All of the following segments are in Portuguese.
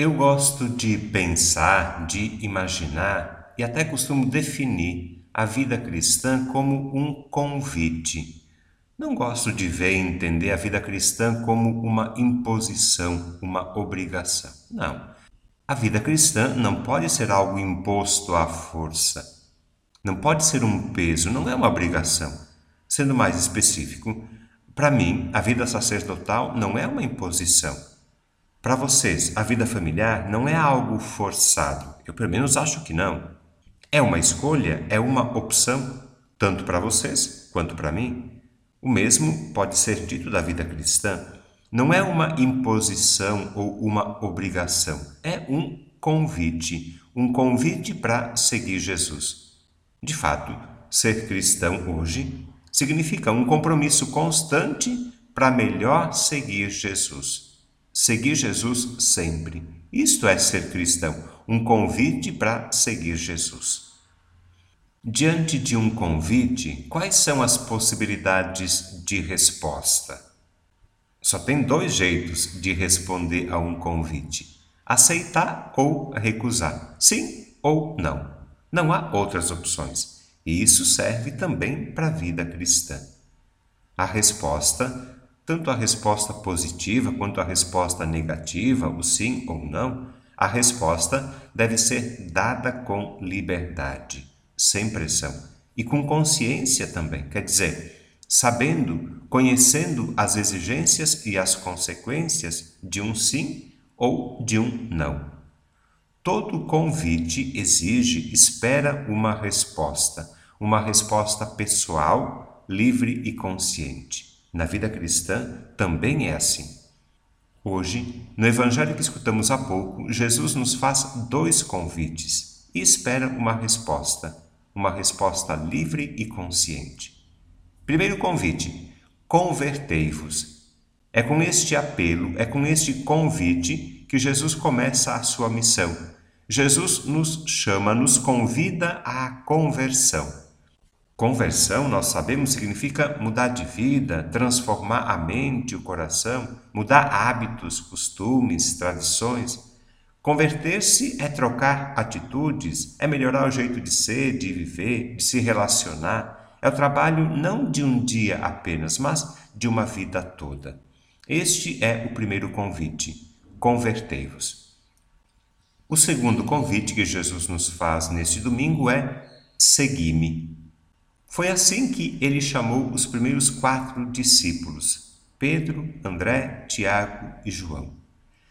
Eu gosto de pensar, de imaginar e até costumo definir a vida cristã como um convite. Não gosto de ver e entender a vida cristã como uma imposição, uma obrigação. Não. A vida cristã não pode ser algo imposto à força. Não pode ser um peso, não é uma obrigação. Sendo mais específico, para mim, a vida sacerdotal não é uma imposição para vocês, a vida familiar não é algo forçado. Eu, pelo menos, acho que não. É uma escolha, é uma opção, tanto para vocês quanto para mim. O mesmo pode ser dito da vida cristã. Não é uma imposição ou uma obrigação, é um convite um convite para seguir Jesus. De fato, ser cristão hoje significa um compromisso constante para melhor seguir Jesus. Seguir Jesus sempre. Isto é ser cristão, um convite para seguir Jesus. Diante de um convite, quais são as possibilidades de resposta? Só tem dois jeitos de responder a um convite: aceitar ou recusar, sim ou não. Não há outras opções. E isso serve também para a vida cristã. A resposta tanto a resposta positiva quanto a resposta negativa, o sim ou não, a resposta deve ser dada com liberdade, sem pressão e com consciência também, quer dizer, sabendo, conhecendo as exigências e as consequências de um sim ou de um não. Todo convite exige, espera uma resposta, uma resposta pessoal, livre e consciente. Na vida cristã também é assim. Hoje, no Evangelho que escutamos há pouco, Jesus nos faz dois convites e espera uma resposta, uma resposta livre e consciente. Primeiro convite: convertei-vos. É com este apelo, é com este convite que Jesus começa a sua missão. Jesus nos chama, nos convida à conversão. Conversão, nós sabemos, significa mudar de vida, transformar a mente, o coração, mudar hábitos, costumes, tradições. Converter-se é trocar atitudes, é melhorar o jeito de ser, de viver, de se relacionar. É o trabalho não de um dia apenas, mas de uma vida toda. Este é o primeiro convite: convertei-vos. O segundo convite que Jesus nos faz neste domingo é: segui-me. Foi assim que ele chamou os primeiros quatro discípulos: Pedro, André, Tiago e João.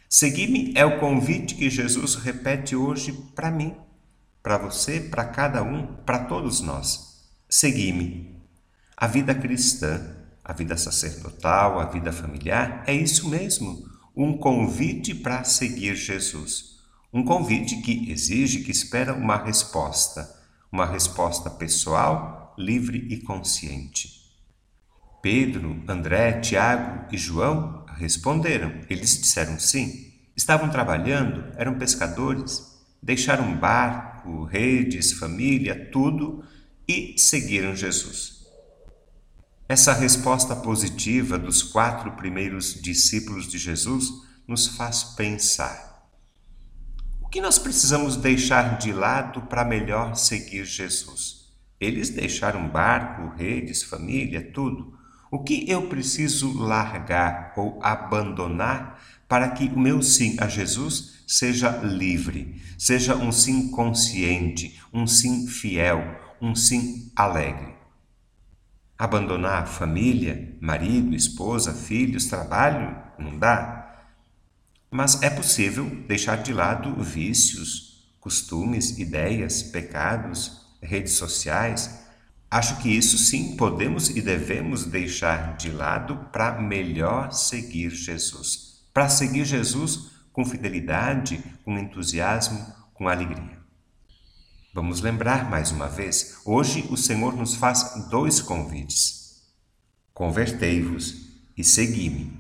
Segui-me é o convite que Jesus repete hoje para mim, para você, para cada um, para todos nós. Segui-me. A vida cristã, a vida sacerdotal, a vida familiar é isso mesmo, um convite para seguir Jesus. Um convite que exige, que espera uma resposta, uma resposta pessoal livre e consciente. Pedro, André, Tiago e João responderam. Eles disseram sim. Estavam trabalhando, eram pescadores, deixaram barco, redes, família, tudo e seguiram Jesus. Essa resposta positiva dos quatro primeiros discípulos de Jesus nos faz pensar. O que nós precisamos deixar de lado para melhor seguir Jesus? Eles deixaram barco, redes, família, tudo. O que eu preciso largar ou abandonar para que o meu sim a Jesus seja livre, seja um sim consciente, um sim fiel, um sim alegre? Abandonar família, marido, esposa, filhos, trabalho, não dá. Mas é possível deixar de lado vícios, costumes, ideias, pecados, redes sociais, acho que isso sim podemos e devemos deixar de lado para melhor seguir Jesus. Para seguir Jesus com fidelidade, com entusiasmo, com alegria. Vamos lembrar mais uma vez: hoje o Senhor nos faz dois convites. Convertei-vos e segui-me.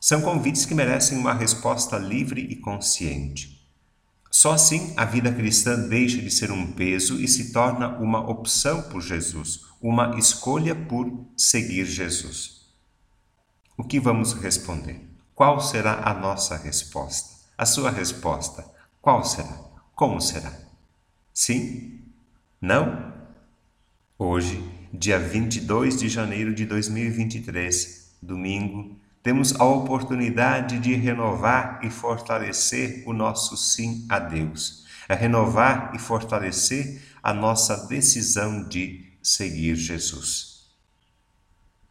São convites que merecem uma resposta livre e consciente. Só assim a vida cristã deixa de ser um peso e se torna uma opção por Jesus, uma escolha por seguir Jesus. O que vamos responder? Qual será a nossa resposta? A sua resposta, qual será? Como será? Sim? Não? Hoje, dia 22 de janeiro de 2023, domingo, temos a oportunidade de renovar e fortalecer o nosso sim a Deus, a renovar e fortalecer a nossa decisão de seguir Jesus.